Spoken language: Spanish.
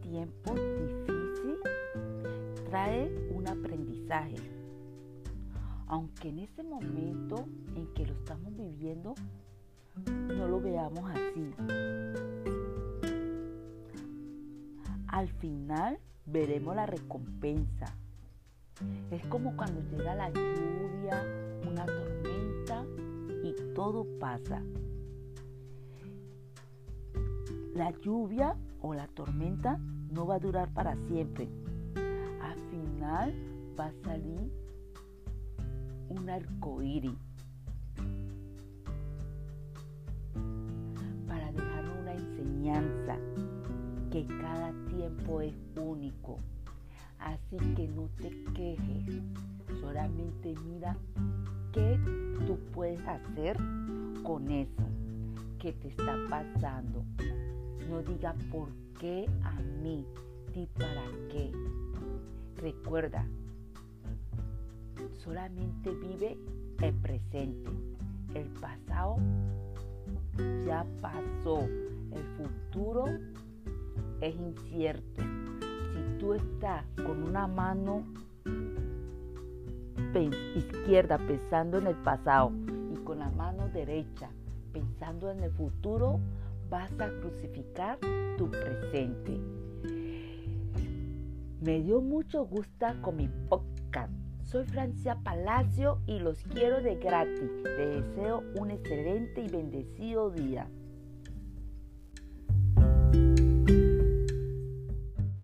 tiempo difícil trae un aprendizaje. Aunque en ese momento en que lo estamos viviendo no lo veamos así. Al final veremos la recompensa. Es como cuando llega la lluvia, una tormenta y todo pasa. La lluvia o la tormenta no va a durar para siempre. Al final va a salir un arco iris para dejar una enseñanza que cada tiempo es único. Así que no te quejes, solamente mira qué tú puedes hacer con eso que te está pasando. No diga por qué a mí, ni para qué. Recuerda, solamente vive el presente. El pasado ya pasó. El futuro es incierto. Si tú estás con una mano izquierda pensando en el pasado y con la mano derecha pensando en el futuro, vas a crucificar tu presente. Me dio mucho gusto con mi podcast. Soy Francia Palacio y los quiero de gratis. Les deseo un excelente y bendecido día.